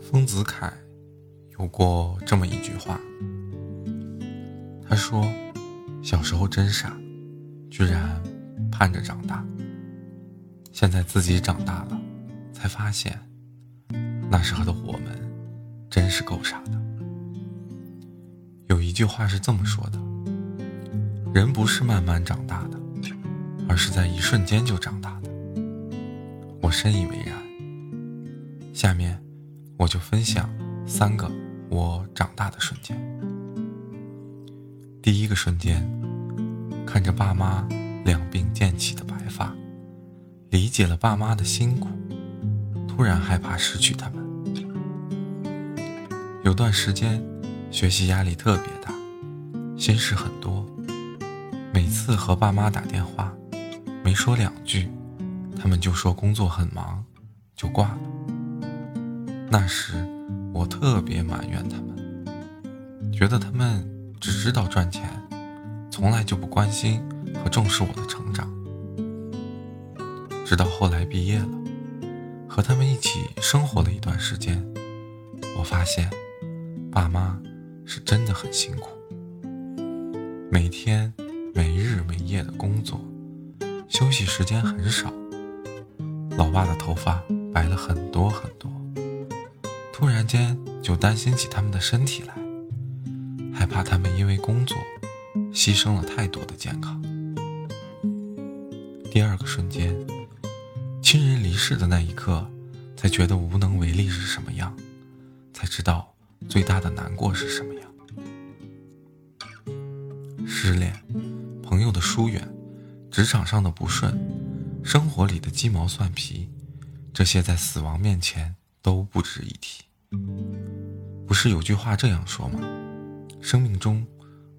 丰子恺有过这么一句话，他说：“小时候真傻，居然盼着长大。现在自己长大了，才发现那时候的我们真是够傻的。”有一句话是这么说的：“人不是慢慢长大的，而是在一瞬间就长大的。”我深以为然。下面。我就分享三个我长大的瞬间。第一个瞬间，看着爸妈两鬓渐起的白发，理解了爸妈的辛苦，突然害怕失去他们。有段时间，学习压力特别大，心事很多，每次和爸妈打电话，没说两句，他们就说工作很忙，就挂了。那时，我特别埋怨他们，觉得他们只知道赚钱，从来就不关心和重视我的成长。直到后来毕业了，和他们一起生活了一段时间，我发现，爸妈是真的很辛苦，每天没日没夜的工作，休息时间很少。老爸的头发白了很多很多。突然间就担心起他们的身体来，害怕他们因为工作牺牲了太多的健康。第二个瞬间，亲人离世的那一刻，才觉得无能为力是什么样，才知道最大的难过是什么样。失恋、朋友的疏远、职场上的不顺、生活里的鸡毛蒜皮，这些在死亡面前都不值一提。不是有句话这样说吗？生命中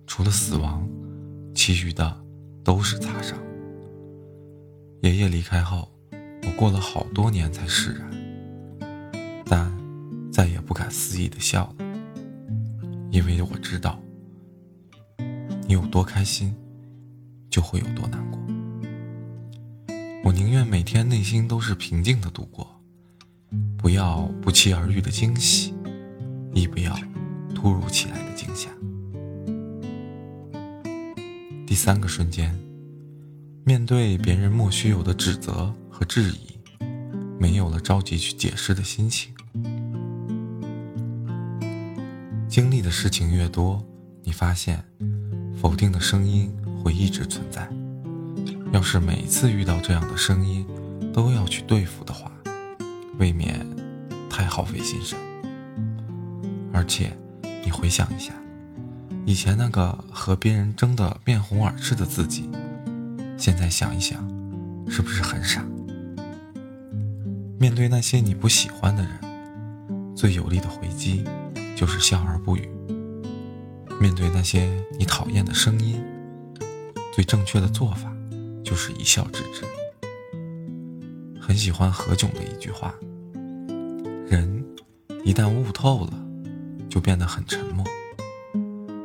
除了死亡，其余的都是擦伤。爷爷离开后，我过了好多年才释然，但再也不敢肆意的笑了，因为我知道，你有多开心，就会有多难过。我宁愿每天内心都是平静的度过。不要不期而遇的惊喜，亦不要突如其来的惊吓。第三个瞬间，面对别人莫须有的指责和质疑，没有了着急去解释的心情。经历的事情越多，你发现否定的声音会一直存在。要是每次遇到这样的声音都要去对付的话，未免太耗费心神，而且你回想一下，以前那个和别人争得面红耳赤的自己，现在想一想，是不是很傻？面对那些你不喜欢的人，最有力的回击就是笑而不语；面对那些你讨厌的声音，最正确的做法就是一笑置之。很喜欢何炅的一句话。人一旦悟透了，就变得很沉默。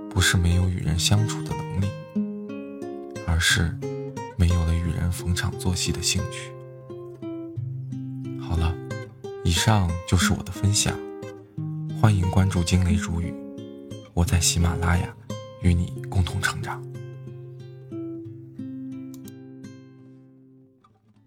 不是没有与人相处的能力，而是没有了与人逢场作戏的兴趣。好了，以上就是我的分享。欢迎关注惊雷如雨，我在喜马拉雅与你共同成长。